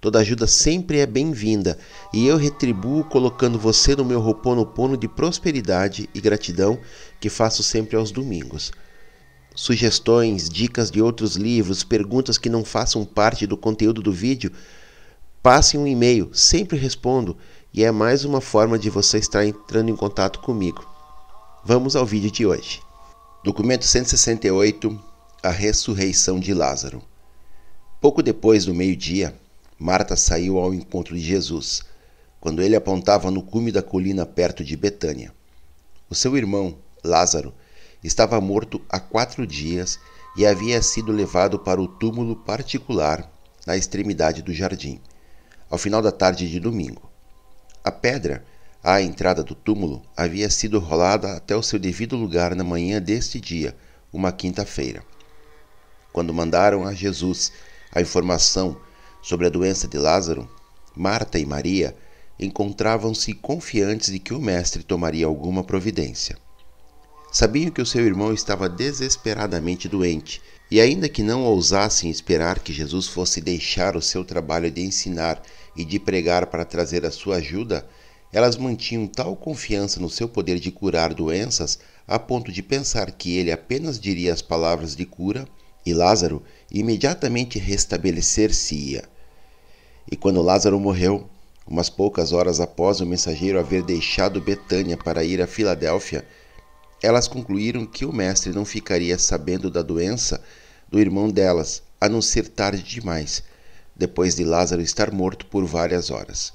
Toda ajuda sempre é bem-vinda e eu retribuo colocando você no meu roponopono de prosperidade e gratidão que faço sempre aos domingos. Sugestões, dicas de outros livros, perguntas que não façam parte do conteúdo do vídeo, passe um e-mail, sempre respondo e é mais uma forma de você estar entrando em contato comigo. Vamos ao vídeo de hoje. Documento 168 A ressurreição de Lázaro. Pouco depois do meio-dia, Marta saiu ao encontro de Jesus, quando ele apontava no cume da colina perto de Betânia. O seu irmão, Lázaro, estava morto há quatro dias e havia sido levado para o túmulo particular na extremidade do jardim, ao final da tarde de domingo. A pedra à entrada do túmulo havia sido rolada até o seu devido lugar na manhã deste dia, uma quinta-feira. Quando mandaram a Jesus a informação sobre a doença de Lázaro, Marta e Maria encontravam-se confiantes de que o Mestre tomaria alguma providência. Sabiam que o seu irmão estava desesperadamente doente, e ainda que não ousassem esperar que Jesus fosse deixar o seu trabalho de ensinar e de pregar para trazer a sua ajuda, elas mantinham tal confiança no seu poder de curar doenças a ponto de pensar que ele apenas diria as palavras de cura e Lázaro imediatamente restabelecer-se-ia. E quando Lázaro morreu, umas poucas horas após o mensageiro haver deixado Betânia para ir a Filadélfia, elas concluíram que o mestre não ficaria sabendo da doença do irmão delas, a não ser tarde demais, depois de Lázaro estar morto por várias horas.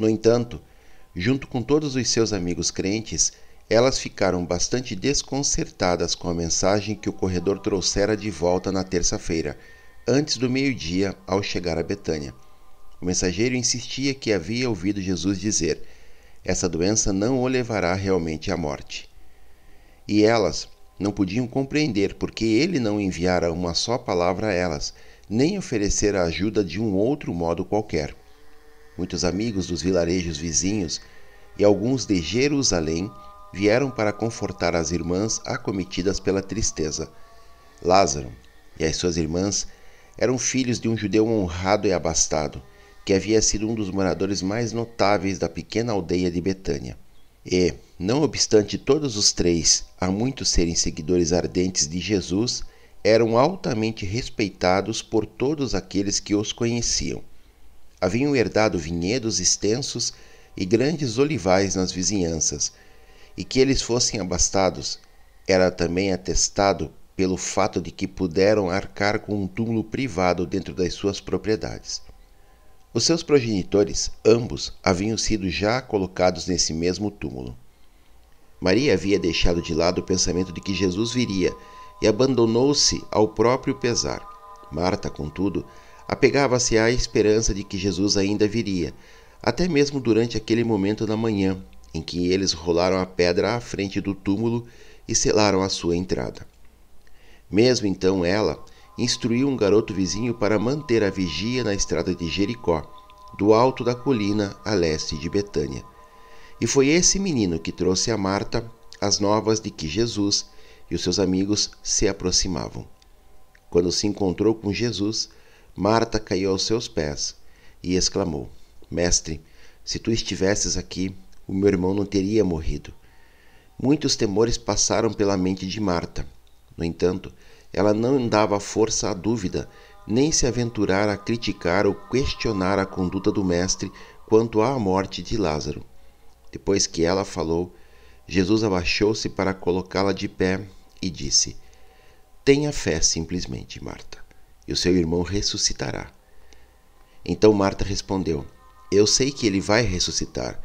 No entanto, junto com todos os seus amigos crentes, elas ficaram bastante desconcertadas com a mensagem que o corredor trouxera de volta na terça-feira, antes do meio-dia, ao chegar a Betânia. O mensageiro insistia que havia ouvido Jesus dizer: Essa doença não o levará realmente à morte. E elas não podiam compreender porque ele não enviara uma só palavra a elas, nem oferecera ajuda de um outro modo qualquer. Muitos amigos dos vilarejos vizinhos e alguns de Jerusalém vieram para confortar as irmãs acometidas pela tristeza. Lázaro e as suas irmãs eram filhos de um judeu honrado e abastado, que havia sido um dos moradores mais notáveis da pequena aldeia de Betânia. E, não obstante todos os três há muito serem seguidores ardentes de Jesus, eram altamente respeitados por todos aqueles que os conheciam. Haviam herdado vinhedos extensos e grandes olivais nas vizinhanças, e que eles fossem abastados era também atestado pelo fato de que puderam arcar com um túmulo privado dentro das suas propriedades. Os seus progenitores, ambos, haviam sido já colocados nesse mesmo túmulo. Maria havia deixado de lado o pensamento de que Jesus viria e abandonou-se ao próprio pesar. Marta, contudo, apegava-se à esperança de que Jesus ainda viria, até mesmo durante aquele momento da manhã em que eles rolaram a pedra à frente do túmulo e selaram a sua entrada. Mesmo então ela instruiu um garoto vizinho para manter a vigia na estrada de Jericó, do alto da colina a leste de Betânia. E foi esse menino que trouxe a Marta as novas de que Jesus e os seus amigos se aproximavam. Quando se encontrou com Jesus, Marta caiu aos seus pés e exclamou: Mestre, se tu estivesses aqui, o meu irmão não teria morrido. Muitos temores passaram pela mente de Marta. No entanto, ela não dava força à dúvida, nem se aventurar a criticar ou questionar a conduta do Mestre quanto à morte de Lázaro. Depois que ela falou, Jesus abaixou-se para colocá-la de pé e disse: Tenha fé simplesmente, Marta, e o seu irmão ressuscitará. Então Marta respondeu: Eu sei que ele vai ressuscitar,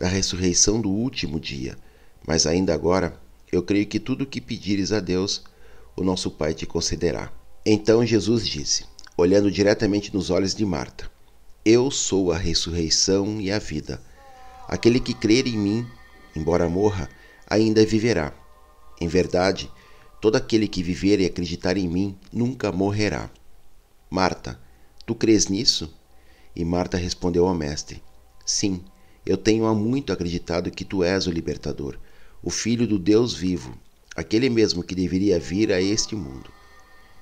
da ressurreição do último dia, mas ainda agora eu creio que tudo o que pedires a Deus, o nosso Pai te concederá. Então Jesus disse, olhando diretamente nos olhos de Marta: Eu sou a ressurreição e a vida. Aquele que crer em mim, embora morra, ainda viverá. Em verdade, todo aquele que viver e acreditar em mim nunca morrerá. Marta, tu crês nisso? E Marta respondeu ao Mestre: Sim, eu tenho há muito acreditado que tu és o libertador, o Filho do Deus vivo, aquele mesmo que deveria vir a este mundo.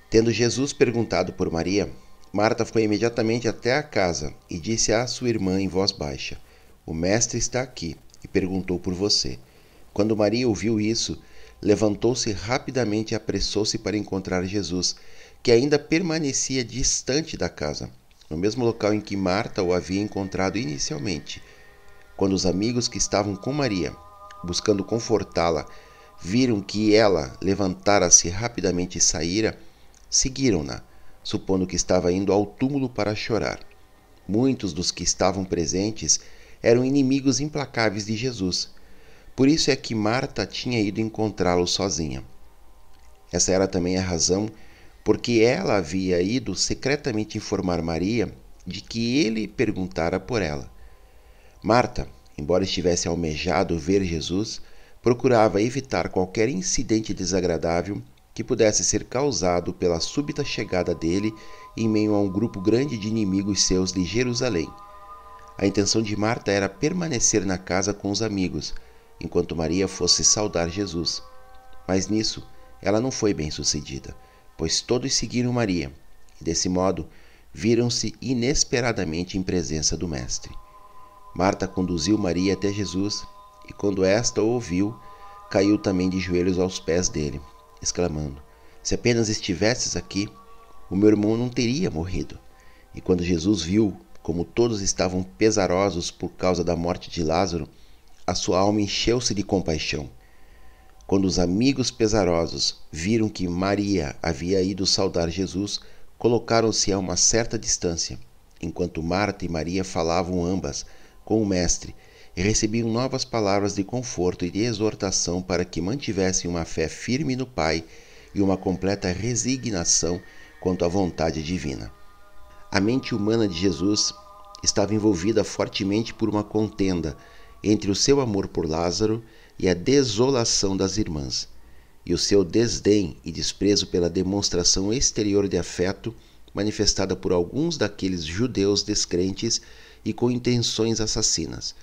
Tendo Jesus perguntado por Maria, Marta foi imediatamente até a casa e disse à sua irmã em voz baixa: O Mestre está aqui e perguntou por você. Quando Maria ouviu isso, levantou-se rapidamente e apressou-se para encontrar Jesus, que ainda permanecia distante da casa, no mesmo local em que Marta o havia encontrado inicialmente. Quando os amigos que estavam com Maria, buscando confortá-la, viram que ela levantara-se rapidamente e saíra, seguiram-na, supondo que estava indo ao túmulo para chorar. Muitos dos que estavam presentes eram inimigos implacáveis de Jesus. Por isso é que Marta tinha ido encontrá-lo sozinha. Essa era também a razão porque ela havia ido secretamente informar Maria de que ele perguntara por ela. Marta, embora estivesse almejado ver Jesus, procurava evitar qualquer incidente desagradável que pudesse ser causado pela súbita chegada dele em meio a um grupo grande de inimigos seus de Jerusalém. A intenção de Marta era permanecer na casa com os amigos, enquanto Maria fosse saudar Jesus. Mas nisso ela não foi bem sucedida, pois todos seguiram Maria, e desse modo viram-se inesperadamente em presença do Mestre. Marta conduziu Maria até Jesus e, quando esta o ouviu, caiu também de joelhos aos pés dele, exclamando: Se apenas estivesses aqui, o meu irmão não teria morrido. E quando Jesus viu como todos estavam pesarosos por causa da morte de Lázaro, a sua alma encheu-se de compaixão. Quando os amigos pesarosos viram que Maria havia ido saudar Jesus, colocaram-se a uma certa distância, enquanto Marta e Maria falavam ambas com o Mestre e recebiam novas palavras de conforto e de exortação para que mantivessem uma fé firme no Pai e uma completa resignação quanto à vontade divina. A mente humana de Jesus estava envolvida fortemente por uma contenda entre o seu amor por Lázaro e a desolação das irmãs, e o seu desdém e desprezo pela demonstração exterior de afeto manifestada por alguns daqueles judeus descrentes e com intenções assassinas.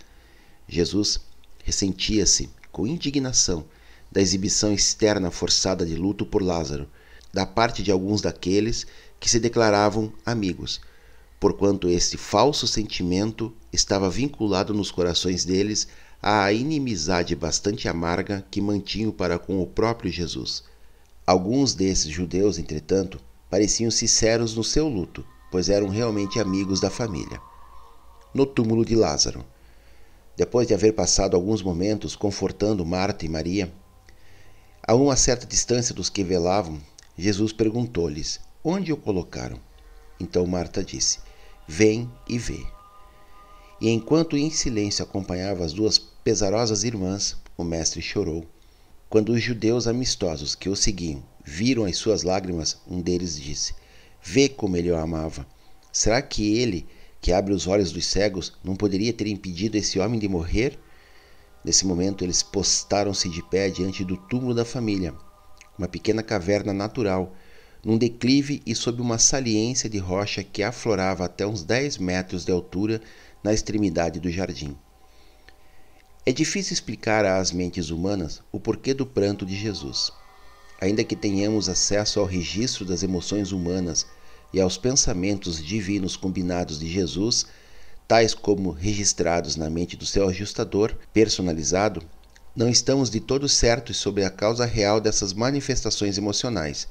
Jesus ressentia-se com indignação da exibição externa forçada de luto por Lázaro, da parte de alguns daqueles que se declaravam amigos, porquanto este falso sentimento estava vinculado nos corações deles à inimizade bastante amarga que mantinham para com o próprio Jesus. Alguns desses judeus, entretanto, pareciam sinceros no seu luto, pois eram realmente amigos da família no túmulo de Lázaro. Depois de haver passado alguns momentos confortando Marta e Maria, a uma certa distância dos que velavam, Jesus perguntou-lhes: Onde o colocaram? Então Marta disse: Vem e vê. E enquanto em silêncio acompanhava as duas pesarosas irmãs, o mestre chorou. Quando os judeus amistosos que o seguiam viram as suas lágrimas, um deles disse: Vê como ele o amava. Será que ele, que abre os olhos dos cegos, não poderia ter impedido esse homem de morrer? Nesse momento, eles postaram-se de pé diante do túmulo da família, uma pequena caverna natural, num declive e sob uma saliência de rocha que aflorava até uns 10 metros de altura na extremidade do jardim. É difícil explicar às mentes humanas o porquê do pranto de Jesus. Ainda que tenhamos acesso ao registro das emoções humanas e aos pensamentos divinos combinados de Jesus, tais como registrados na mente do seu ajustador personalizado, não estamos de todo certos sobre a causa real dessas manifestações emocionais.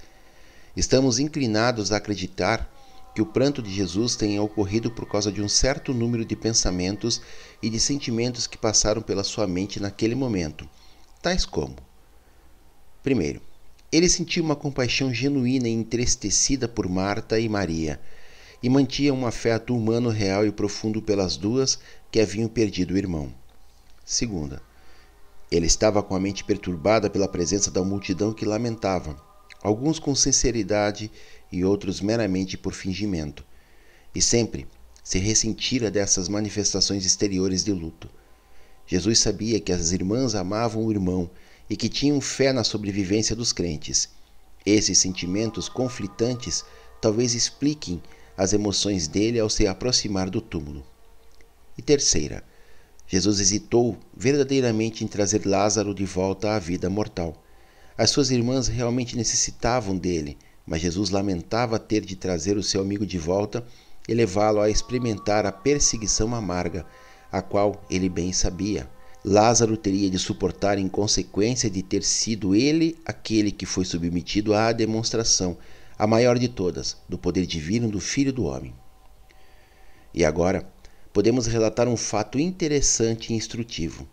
Estamos inclinados a acreditar que o pranto de Jesus tenha ocorrido por causa de um certo número de pensamentos e de sentimentos que passaram pela sua mente naquele momento, tais como: primeiro, ele sentiu uma compaixão genuína e entristecida por Marta e Maria, e mantinha um afeto humano real e profundo pelas duas que haviam perdido o irmão. Segunda, ele estava com a mente perturbada pela presença da multidão que lamentava, alguns com sinceridade e outros meramente por fingimento, e sempre se ressentira dessas manifestações exteriores de luto. Jesus sabia que as irmãs amavam o irmão e que tinham fé na sobrevivência dos crentes. Esses sentimentos conflitantes talvez expliquem as emoções dele ao se aproximar do túmulo. E terceira, Jesus hesitou verdadeiramente em trazer Lázaro de volta à vida mortal. As suas irmãs realmente necessitavam dele, mas Jesus lamentava ter de trazer o seu amigo de volta e levá-lo a experimentar a perseguição amarga, a qual ele bem sabia. Lázaro teria de suportar em consequência de ter sido ele aquele que foi submetido à demonstração, a maior de todas, do poder divino do Filho do Homem. E agora, podemos relatar um fato interessante e instrutivo.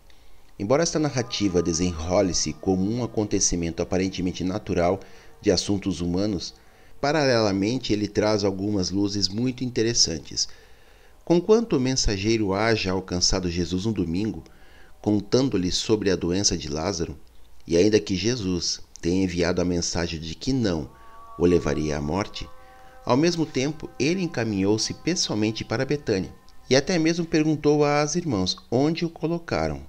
Embora esta narrativa desenrole-se como um acontecimento aparentemente natural de assuntos humanos, paralelamente ele traz algumas luzes muito interessantes. Conquanto o mensageiro haja alcançado Jesus um domingo, contando-lhe sobre a doença de Lázaro, e ainda que Jesus tenha enviado a mensagem de que não o levaria à morte, ao mesmo tempo ele encaminhou-se pessoalmente para Betânia e até mesmo perguntou às irmãs onde o colocaram.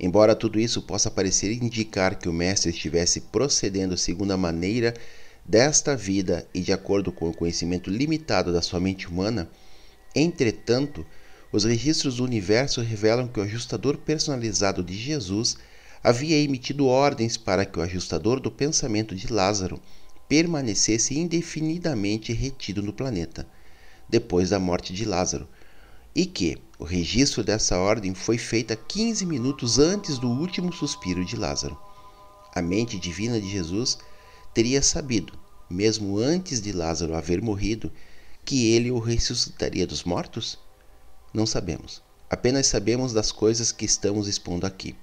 Embora tudo isso possa parecer indicar que o mestre estivesse procedendo segundo a maneira desta vida e de acordo com o conhecimento limitado da sua mente humana, entretanto, os registros do universo revelam que o ajustador personalizado de Jesus havia emitido ordens para que o ajustador do pensamento de Lázaro permanecesse indefinidamente retido no planeta, depois da morte de Lázaro, e que o registro dessa ordem foi feita 15 minutos antes do último suspiro de Lázaro. A mente divina de Jesus teria sabido, mesmo antes de Lázaro haver morrido, que ele o ressuscitaria dos mortos? Não sabemos. Apenas sabemos das coisas que estamos expondo aqui.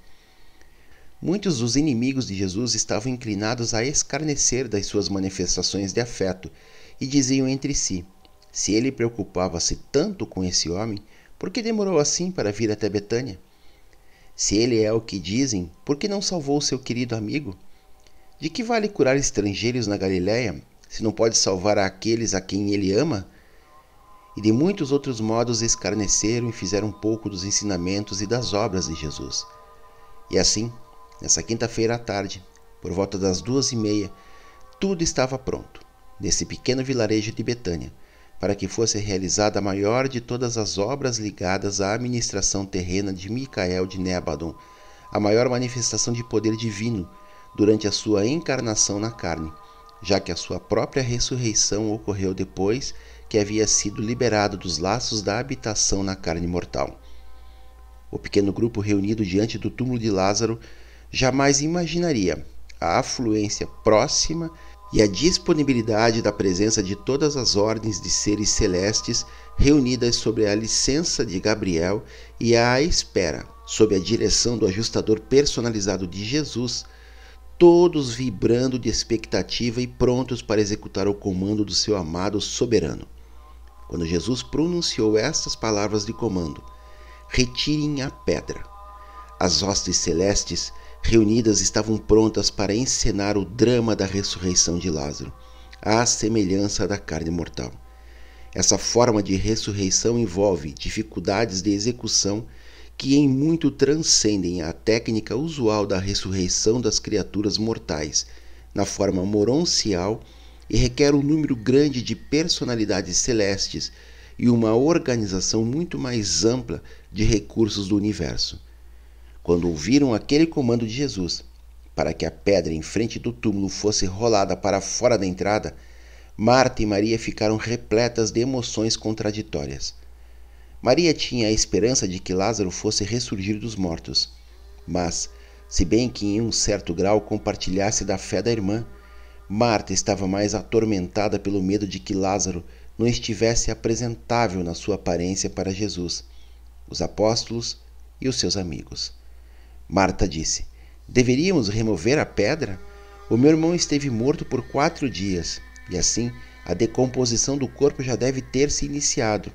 Muitos dos inimigos de Jesus estavam inclinados a escarnecer das suas manifestações de afeto e diziam entre si: se ele preocupava-se tanto com esse homem, por que demorou assim para vir até Betânia? Se ele é o que dizem, por que não salvou seu querido amigo? De que vale curar estrangeiros na Galiléia, se não pode salvar aqueles a quem ele ama? E de muitos outros modos escarneceram e fizeram pouco dos ensinamentos e das obras de Jesus. E assim, nessa quinta-feira à tarde, por volta das duas e meia, tudo estava pronto, nesse pequeno vilarejo de Betânia, para que fosse realizada a maior de todas as obras ligadas à administração terrena de Micael de Nebadon, a maior manifestação de poder divino durante a sua encarnação na carne, já que a sua própria ressurreição ocorreu depois que havia sido liberado dos laços da habitação na carne mortal. O pequeno grupo reunido diante do túmulo de Lázaro jamais imaginaria a afluência próxima e a disponibilidade da presença de todas as ordens de seres celestes reunidas sob a licença de Gabriel e à espera, sob a direção do ajustador personalizado de Jesus, todos vibrando de expectativa e prontos para executar o comando do seu amado soberano. Quando Jesus pronunciou estas palavras de comando: Retirem a pedra. As hostes celestes reunidas estavam prontas para encenar o drama da ressurreição de Lázaro, à semelhança da carne mortal. Essa forma de ressurreição envolve dificuldades de execução que em muito transcendem a técnica usual da ressurreição das criaturas mortais, na forma moroncial e requer um número grande de personalidades celestes e uma organização muito mais ampla de recursos do universo. Quando ouviram aquele comando de Jesus para que a pedra em frente do túmulo fosse rolada para fora da entrada, Marta e Maria ficaram repletas de emoções contraditórias. Maria tinha a esperança de que Lázaro fosse ressurgir dos mortos, mas, se bem que em um certo grau compartilhasse da fé da irmã, Marta estava mais atormentada pelo medo de que Lázaro não estivesse apresentável na sua aparência para Jesus, os apóstolos e os seus amigos. Marta disse: Deveríamos remover a pedra? O meu irmão esteve morto por quatro dias, e assim a decomposição do corpo já deve ter se iniciado.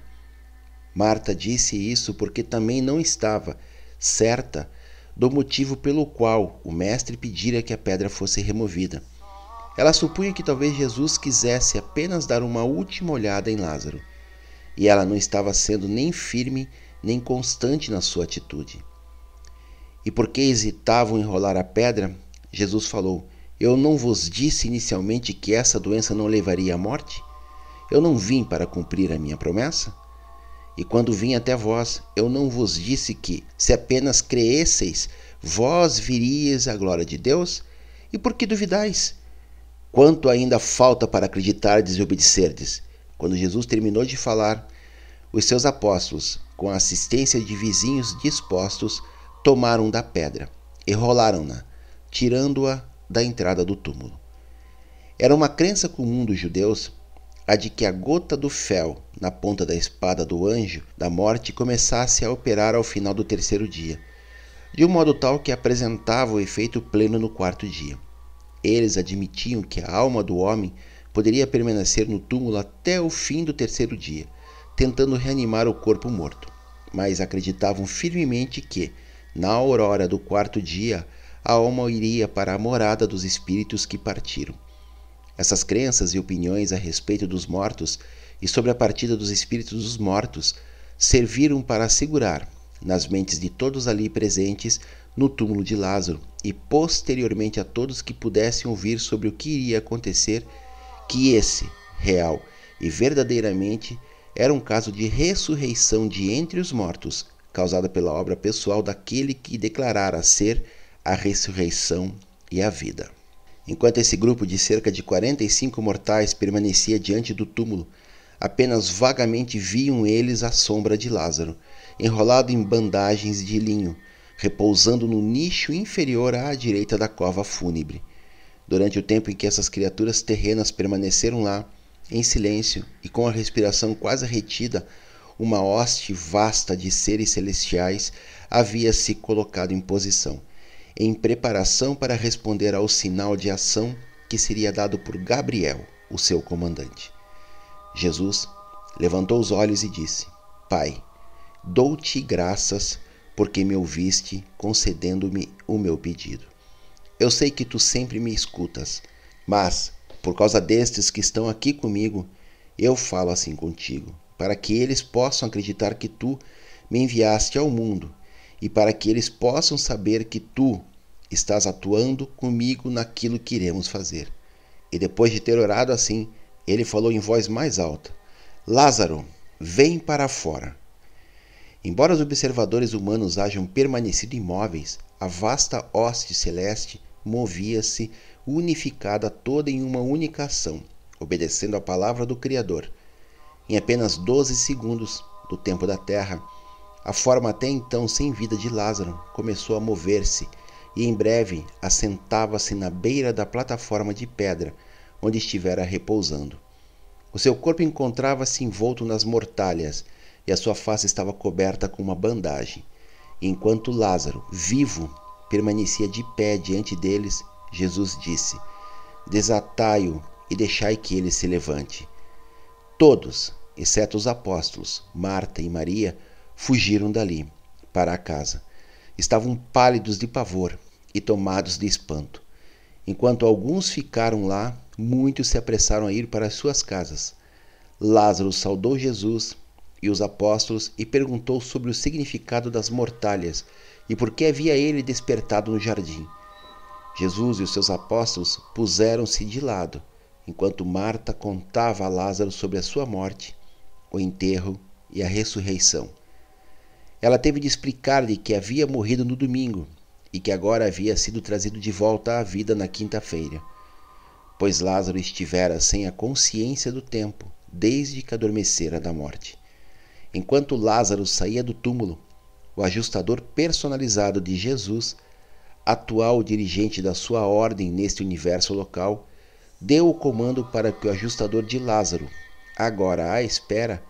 Marta disse isso porque também não estava certa do motivo pelo qual o mestre pedira que a pedra fosse removida. Ela supunha que talvez Jesus quisesse apenas dar uma última olhada em Lázaro, e ela não estava sendo nem firme nem constante na sua atitude. E porque hesitavam em rolar a pedra, Jesus falou: Eu não vos disse inicialmente que essa doença não levaria à morte? Eu não vim para cumprir a minha promessa? E quando vim até vós, eu não vos disse que, se apenas creesseis, vós viríeis a glória de Deus? E por que duvidais? Quanto ainda falta para acreditardes e obedecerdes? Quando Jesus terminou de falar, os seus apóstolos, com a assistência de vizinhos dispostos, tomaram da pedra e rolaram-na, tirando-a da entrada do túmulo. Era uma crença comum dos judeus a de que a gota do fel na ponta da espada do anjo da morte começasse a operar ao final do terceiro dia, de um modo tal que apresentava o efeito pleno no quarto dia. Eles admitiam que a alma do homem poderia permanecer no túmulo até o fim do terceiro dia, tentando reanimar o corpo morto, mas acreditavam firmemente que, na aurora do quarto dia, a alma iria para a morada dos espíritos que partiram. Essas crenças e opiniões a respeito dos mortos e sobre a partida dos espíritos dos mortos serviram para assegurar, nas mentes de todos ali presentes, no túmulo de Lázaro e posteriormente a todos que pudessem ouvir sobre o que iria acontecer, que esse, real e verdadeiramente, era um caso de ressurreição de entre os mortos, causada pela obra pessoal daquele que declarara ser a ressurreição e a vida. Enquanto esse grupo de cerca de 45 mortais permanecia diante do túmulo, apenas vagamente viam eles a sombra de Lázaro, enrolado em bandagens de linho, repousando no nicho inferior à direita da cova fúnebre. Durante o tempo em que essas criaturas terrenas permaneceram lá, em silêncio e com a respiração quase retida, uma hoste vasta de seres celestiais havia se colocado em posição, em preparação para responder ao sinal de ação que seria dado por Gabriel, o seu comandante. Jesus levantou os olhos e disse: Pai, dou-te graças porque me ouviste, concedendo-me o meu pedido. Eu sei que tu sempre me escutas, mas, por causa destes que estão aqui comigo, eu falo assim contigo, para que eles possam acreditar que tu me enviaste ao mundo e para que eles possam saber que tu estás atuando comigo naquilo que iremos fazer. E depois de ter orado assim, ele falou em voz mais alta: Lázaro, vem para fora. Embora os observadores humanos hajam permanecido imóveis, a vasta hoste celeste movia-se unificada toda em uma única ação, obedecendo à palavra do Criador. Em apenas doze segundos do tempo da Terra, a forma até então sem vida de Lázaro começou a mover-se e em breve assentava-se na beira da plataforma de pedra onde estivera repousando. O seu corpo encontrava-se envolto nas mortalhas e a sua face estava coberta com uma bandagem. enquanto Lázaro, vivo, permanecia de pé diante deles, Jesus disse: Desatai-o e deixai que ele se levante. Todos, exceto os apóstolos, Marta e Maria, fugiram dali, para a casa. Estavam pálidos de pavor e tomados de espanto. Enquanto alguns ficaram lá, muitos se apressaram a ir para as suas casas. Lázaro saudou Jesus e os apóstolos e perguntou sobre o significado das mortalhas e por que havia ele despertado no jardim. Jesus e os seus apóstolos puseram-se de lado, enquanto Marta contava a Lázaro sobre a sua morte, o enterro e a ressurreição. Ela teve de explicar-lhe que havia morrido no domingo e que agora havia sido trazido de volta à vida na quinta-feira, pois Lázaro estivera sem a consciência do tempo desde que adormecera da morte. Enquanto Lázaro saía do túmulo, o ajustador personalizado de Jesus, atual dirigente da sua ordem neste universo local, deu o comando para que o ajustador de Lázaro, agora à espera,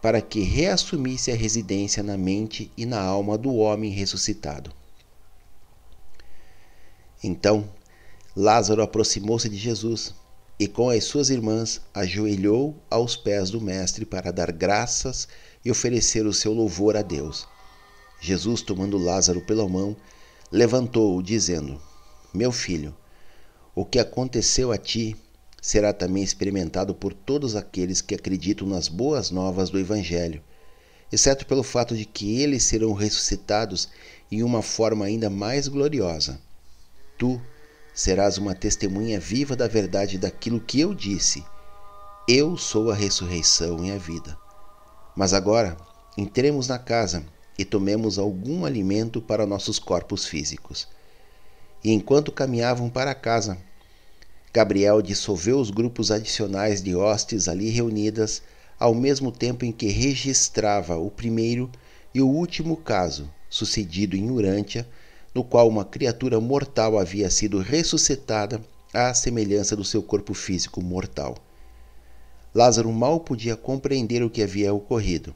para que reassumisse a residência na mente e na alma do homem ressuscitado. Então, Lázaro aproximou-se de Jesus e, com as suas irmãs, ajoelhou aos pés do Mestre para dar graças e oferecer o seu louvor a Deus. Jesus, tomando Lázaro pela mão, levantou-o, dizendo: Meu filho, o que aconteceu a ti será também experimentado por todos aqueles que acreditam nas boas novas do Evangelho, exceto pelo fato de que eles serão ressuscitados em uma forma ainda mais gloriosa. Tu serás uma testemunha viva da verdade daquilo que eu disse. Eu sou a ressurreição e a vida. Mas agora, entremos na casa e tomemos algum alimento para nossos corpos físicos. E enquanto caminhavam para casa, Gabriel dissolveu os grupos adicionais de hostes ali reunidas, ao mesmo tempo em que registrava o primeiro e o último caso, sucedido em Urântia, no qual uma criatura mortal havia sido ressuscitada à semelhança do seu corpo físico mortal. Lázaro mal podia compreender o que havia ocorrido.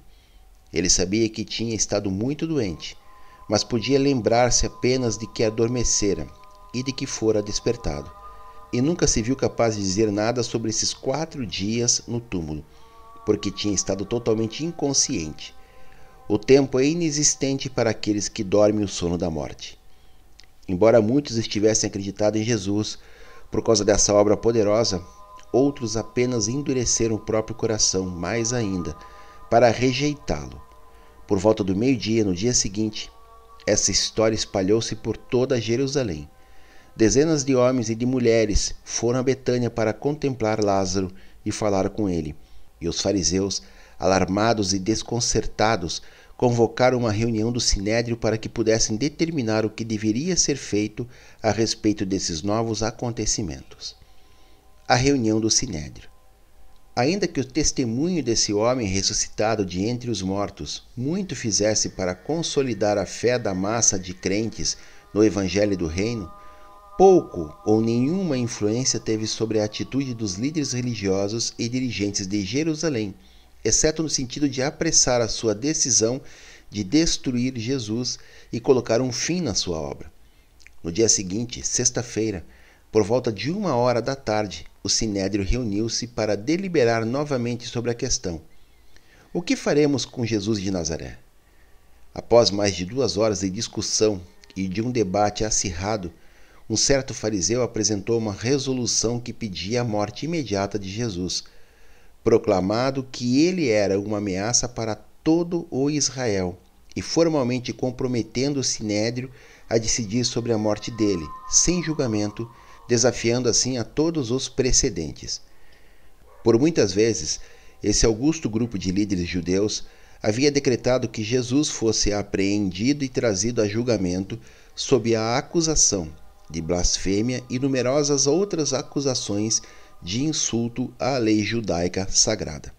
Ele sabia que tinha estado muito doente, mas podia lembrar-se apenas de que adormecera e de que fora despertado. E nunca se viu capaz de dizer nada sobre esses quatro dias no túmulo, porque tinha estado totalmente inconsciente. O tempo é inexistente para aqueles que dormem o sono da morte. Embora muitos estivessem acreditado em Jesus por causa dessa obra poderosa, outros apenas endureceram o próprio coração mais ainda para rejeitá-lo. Por volta do meio-dia, no dia seguinte, essa história espalhou-se por toda Jerusalém. Dezenas de homens e de mulheres foram a Betânia para contemplar Lázaro e falar com ele. E os fariseus, alarmados e desconcertados, convocaram uma reunião do Sinédrio para que pudessem determinar o que deveria ser feito a respeito desses novos acontecimentos. A reunião do Sinédrio. Ainda que o testemunho desse homem ressuscitado de entre os mortos muito fizesse para consolidar a fé da massa de crentes no Evangelho do Reino, pouco ou nenhuma influência teve sobre a atitude dos líderes religiosos e dirigentes de Jerusalém exceto no sentido de apressar a sua decisão de destruir Jesus e colocar um fim na sua obra. No dia seguinte, sexta-feira, por volta de uma hora da tarde, o Sinédrio reuniu-se para deliberar novamente sobre a questão: O que faremos com Jesus de Nazaré? Após mais de duas horas de discussão e de um debate acirrado, um certo fariseu apresentou uma resolução que pedia a morte imediata de Jesus proclamado que ele era uma ameaça para todo o Israel e formalmente comprometendo o Sinédrio a decidir sobre a morte dele, sem julgamento, desafiando assim a todos os precedentes. Por muitas vezes, esse augusto grupo de líderes judeus havia decretado que Jesus fosse apreendido e trazido a julgamento sob a acusação de blasfêmia e numerosas outras acusações de insulto à lei judaica sagrada.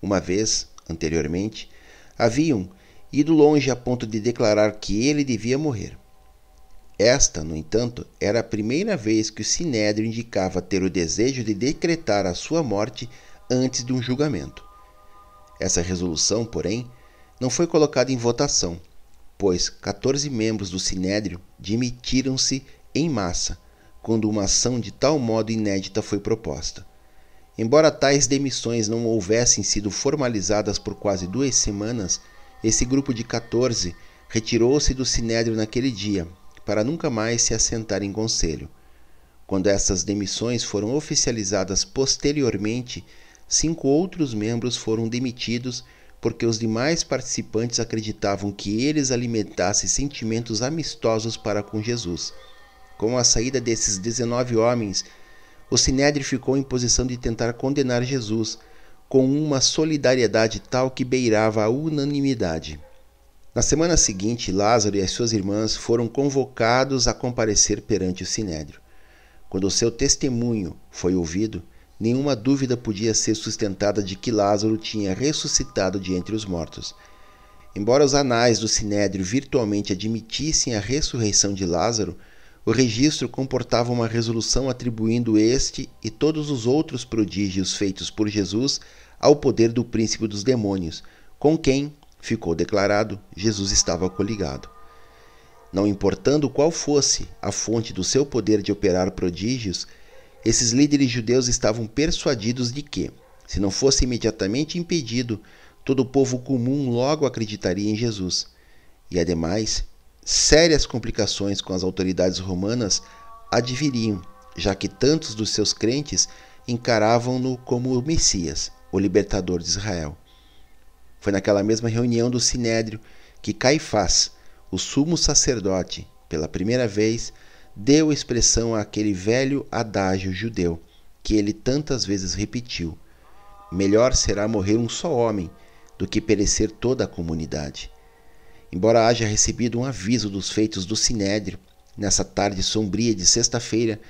Uma vez, anteriormente, haviam ido longe a ponto de declarar que ele devia morrer. Esta, no entanto, era a primeira vez que o Sinédrio indicava ter o desejo de decretar a sua morte antes de um julgamento. Essa resolução, porém, não foi colocada em votação, pois 14 membros do Sinédrio dimitiram-se em massa quando uma ação de tal modo inédita foi proposta. Embora tais demissões não houvessem sido formalizadas por quase duas semanas, esse grupo de 14 retirou-se do sinédrio naquele dia, para nunca mais se assentar em conselho. Quando essas demissões foram oficializadas posteriormente, cinco outros membros foram demitidos porque os demais participantes acreditavam que eles alimentassem sentimentos amistosos para com Jesus. Com a saída desses 19 homens, o Sinédrio ficou em posição de tentar condenar Jesus, com uma solidariedade tal que beirava a unanimidade. Na semana seguinte, Lázaro e as suas irmãs foram convocados a comparecer perante o Sinédrio. Quando o seu testemunho foi ouvido, nenhuma dúvida podia ser sustentada de que Lázaro tinha ressuscitado de entre os mortos. Embora os anais do Sinédrio virtualmente admitissem a ressurreição de Lázaro, o registro comportava uma resolução atribuindo este e todos os outros prodígios feitos por Jesus ao poder do príncipe dos demônios, com quem, ficou declarado, Jesus estava coligado. Não importando qual fosse a fonte do seu poder de operar prodígios, esses líderes judeus estavam persuadidos de que, se não fosse imediatamente impedido, todo o povo comum logo acreditaria em Jesus. E, ademais, sérias complicações com as autoridades romanas adviriam, já que tantos dos seus crentes encaravam-no como o Messias, o libertador de Israel. Foi naquela mesma reunião do Sinédrio que Caifás, o sumo sacerdote, pela primeira vez, deu expressão àquele velho adágio judeu que ele tantas vezes repetiu: Melhor será morrer um só homem do que perecer toda a comunidade. Embora haja recebido um aviso dos feitos do Sinédrio, nessa tarde sombria de sexta-feira,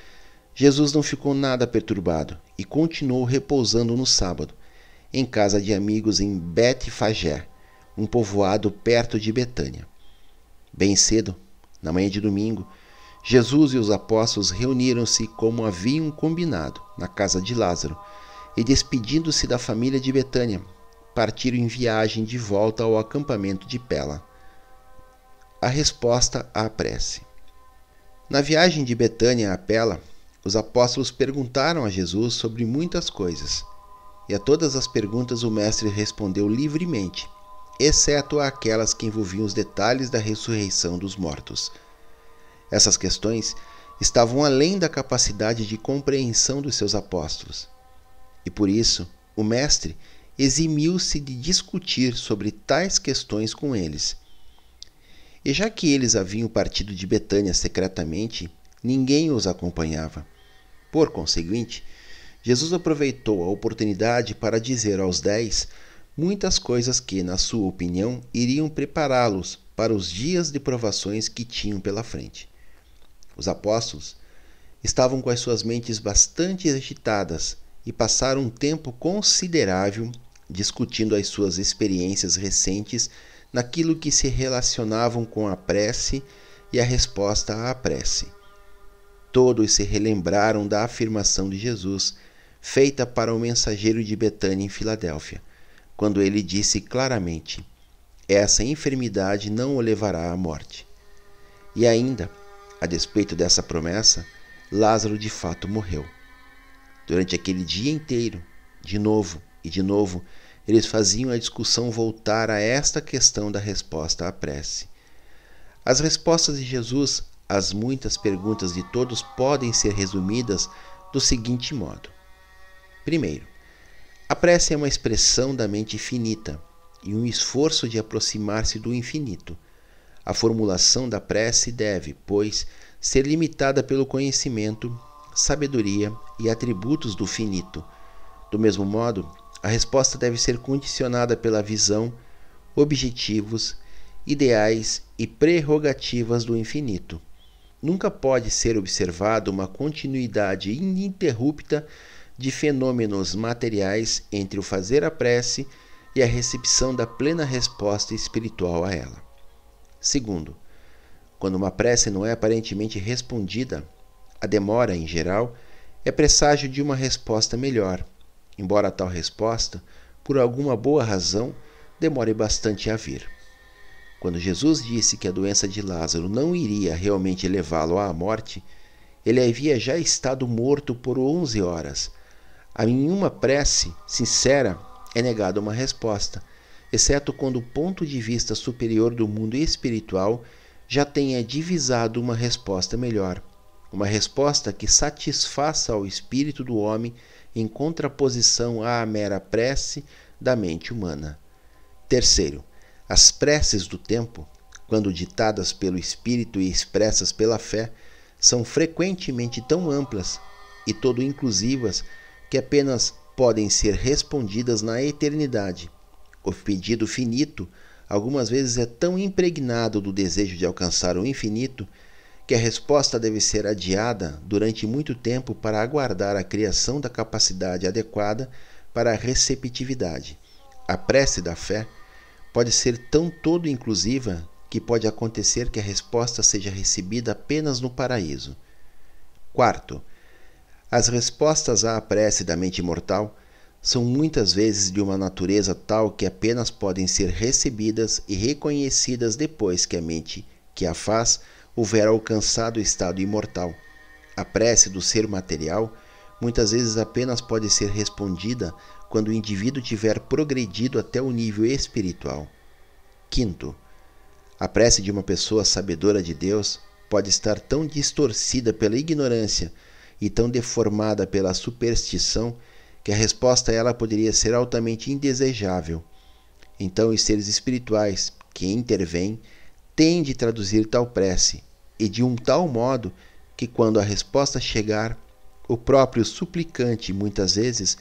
Jesus não ficou nada perturbado e continuou repousando no sábado, em casa de amigos em Bet-Fagé, um povoado perto de Betânia. Bem cedo, na manhã de domingo, Jesus e os apóstolos reuniram-se como haviam combinado na casa de Lázaro e, despedindo-se da família de Betânia, partiram em viagem de volta ao acampamento de Pela. A resposta à prece. Na viagem de Betânia a Pela, os apóstolos perguntaram a Jesus sobre muitas coisas, e a todas as perguntas o Mestre respondeu livremente, exceto aquelas que envolviam os detalhes da ressurreição dos mortos. Essas questões estavam além da capacidade de compreensão dos seus apóstolos. E por isso, o Mestre eximiu-se de discutir sobre tais questões com eles. E já que eles haviam partido de Betânia secretamente, ninguém os acompanhava. Por conseguinte, Jesus aproveitou a oportunidade para dizer aos dez muitas coisas que, na sua opinião, iriam prepará-los para os dias de provações que tinham pela frente. Os apóstolos estavam com as suas mentes bastante agitadas e passaram um tempo considerável discutindo as suas experiências recentes naquilo que se relacionavam com a prece e a resposta à prece. Todos se relembraram da afirmação de Jesus, feita para o mensageiro de Betânia em Filadélfia quando ele disse claramente: Essa enfermidade não o levará à morte. E ainda, a despeito dessa promessa, Lázaro de fato morreu. Durante aquele dia inteiro, de novo e de novo, eles faziam a discussão voltar a esta questão da resposta à prece. As respostas de Jesus às muitas perguntas de todos podem ser resumidas do seguinte modo: Primeiro, a prece é uma expressão da mente finita e um esforço de aproximar-se do infinito. A formulação da prece deve, pois, ser limitada pelo conhecimento, sabedoria e atributos do finito. Do mesmo modo, a resposta deve ser condicionada pela visão, objetivos, ideais e prerrogativas do infinito. Nunca pode ser observada uma continuidade ininterrupta de fenômenos materiais entre o fazer a prece e a recepção da plena resposta espiritual a ela. Segundo, quando uma prece não é aparentemente respondida, a demora, em geral, é presságio de uma resposta melhor, embora tal resposta, por alguma boa razão, demore bastante a vir. Quando Jesus disse que a doença de Lázaro não iria realmente levá-lo à morte, ele havia já estado morto por onze horas a nenhuma prece sincera é negada uma resposta, exceto quando o ponto de vista superior do mundo espiritual já tenha divisado uma resposta melhor, uma resposta que satisfaça ao espírito do homem em contraposição à mera prece da mente humana. Terceiro, as preces do tempo, quando ditadas pelo espírito e expressas pela fé, são frequentemente tão amplas e todo inclusivas que apenas podem ser respondidas na eternidade. O pedido finito algumas vezes é tão impregnado do desejo de alcançar o infinito que a resposta deve ser adiada durante muito tempo para aguardar a criação da capacidade adequada para a receptividade. A prece da fé pode ser tão todo inclusiva que pode acontecer que a resposta seja recebida apenas no paraíso. Quarto, as respostas à prece da mente mortal são muitas vezes de uma natureza tal que apenas podem ser recebidas e reconhecidas depois que a mente que a faz houver alcançado o estado imortal. A prece do ser material muitas vezes apenas pode ser respondida quando o indivíduo tiver progredido até o nível espiritual. Quinto, a prece de uma pessoa sabedora de Deus pode estar tão distorcida pela ignorância e tão deformada pela superstição que a resposta a ela poderia ser altamente indesejável. Então, os seres espirituais que intervêm têm de traduzir tal prece, e de um tal modo que, quando a resposta chegar, o próprio suplicante muitas vezes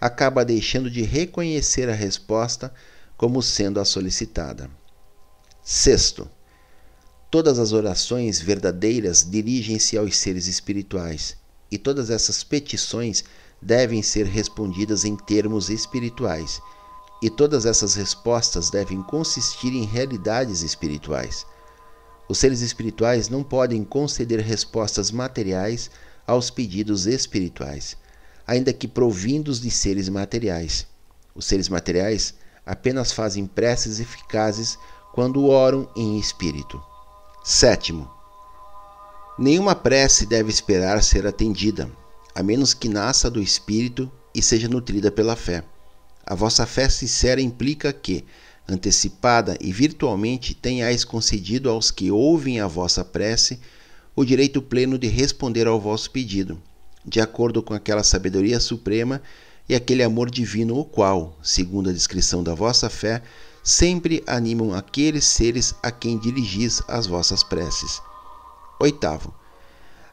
acaba deixando de reconhecer a resposta como sendo a solicitada. Sexto, todas as orações verdadeiras dirigem-se aos seres espirituais e todas essas petições devem ser respondidas em termos espirituais, e todas essas respostas devem consistir em realidades espirituais. Os seres espirituais não podem conceder respostas materiais aos pedidos espirituais, ainda que provindos de seres materiais. Os seres materiais apenas fazem preces eficazes quando oram em espírito. Sétimo, Nenhuma prece deve esperar ser atendida, a menos que nasça do Espírito e seja nutrida pela fé. A vossa fé sincera implica que, antecipada e virtualmente, tenhais concedido aos que ouvem a vossa prece o direito pleno de responder ao vosso pedido, de acordo com aquela sabedoria suprema e aquele amor divino, o qual, segundo a descrição da vossa fé, sempre animam aqueles seres a quem dirigis as vossas preces. Oitavo,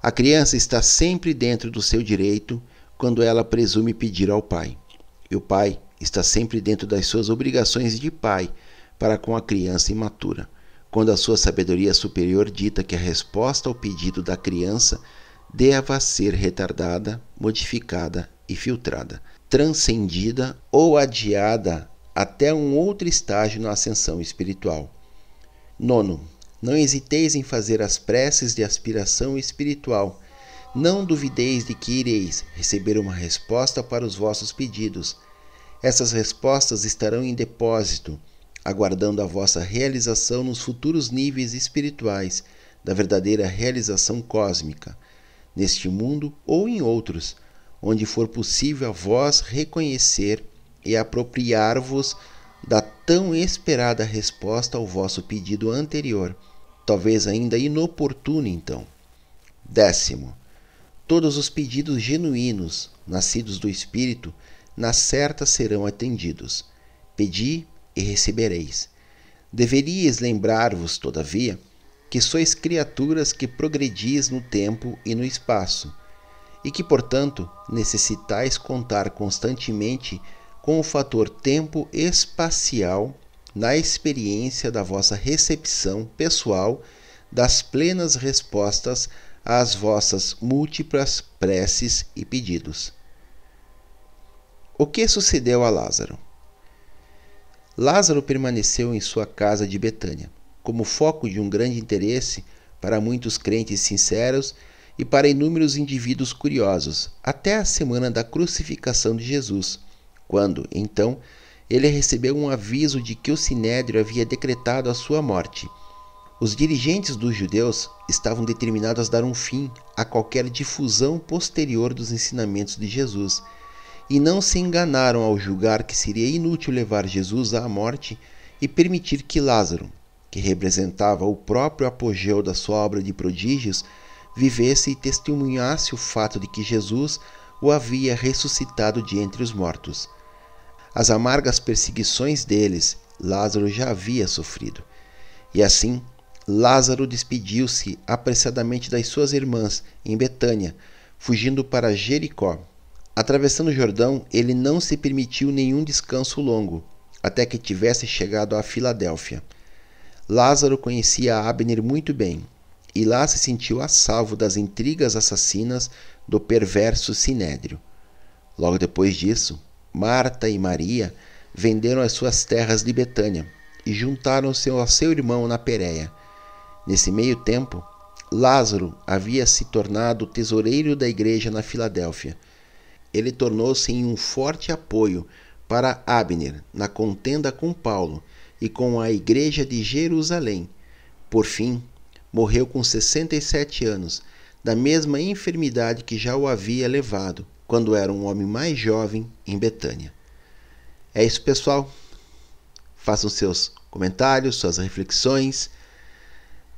a criança está sempre dentro do seu direito quando ela presume pedir ao pai. E o pai está sempre dentro das suas obrigações de pai para com a criança imatura, quando a sua sabedoria superior dita que a resposta ao pedido da criança deva ser retardada, modificada e filtrada, transcendida ou adiada até um outro estágio na ascensão espiritual. Nono, não hesiteis em fazer as preces de aspiração espiritual. Não duvideis de que ireis receber uma resposta para os vossos pedidos. Essas respostas estarão em depósito, aguardando a vossa realização nos futuros níveis espirituais da verdadeira realização cósmica, neste mundo ou em outros, onde for possível a vós reconhecer e apropriar-vos da tão esperada resposta ao vosso pedido anterior talvez ainda inoportuno então. Décimo, todos os pedidos genuínos, nascidos do Espírito, na certa serão atendidos. Pedi e recebereis. Deveríeis lembrar-vos, todavia, que sois criaturas que progredis no tempo e no espaço, e que, portanto, necessitais contar constantemente com o fator tempo espacial na experiência da vossa recepção pessoal das plenas respostas às vossas múltiplas preces e pedidos. O que sucedeu a Lázaro? Lázaro permaneceu em sua casa de Betânia, como foco de um grande interesse para muitos crentes sinceros e para inúmeros indivíduos curiosos, até a semana da crucificação de Jesus, quando, então, ele recebeu um aviso de que o sinédrio havia decretado a sua morte. Os dirigentes dos judeus estavam determinados a dar um fim a qualquer difusão posterior dos ensinamentos de Jesus, e não se enganaram ao julgar que seria inútil levar Jesus à morte e permitir que Lázaro, que representava o próprio apogeu da sua obra de prodígios, vivesse e testemunhasse o fato de que Jesus o havia ressuscitado de entre os mortos. As amargas perseguições deles, Lázaro já havia sofrido. E assim, Lázaro despediu-se apressadamente das suas irmãs em Betânia, fugindo para Jericó. Atravessando o Jordão, ele não se permitiu nenhum descanso longo, até que tivesse chegado a Filadélfia. Lázaro conhecia Abner muito bem, e lá se sentiu a salvo das intrigas assassinas do perverso Sinédrio. Logo depois disso, Marta e Maria venderam as suas terras de Betânia e juntaram-se ao seu irmão na Pérea. Nesse meio tempo, Lázaro havia se tornado tesoureiro da igreja na Filadélfia. Ele tornou-se em um forte apoio para Abner na contenda com Paulo e com a igreja de Jerusalém. Por fim, morreu com 67 anos, da mesma enfermidade que já o havia levado quando era um homem mais jovem em Betânia. É isso, pessoal. Façam seus comentários, suas reflexões.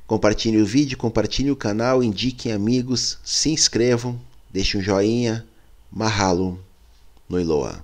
Compartilhem o vídeo, compartilhem o canal, indiquem amigos, se inscrevam, deixem um joinha. Mahalo no Iloa.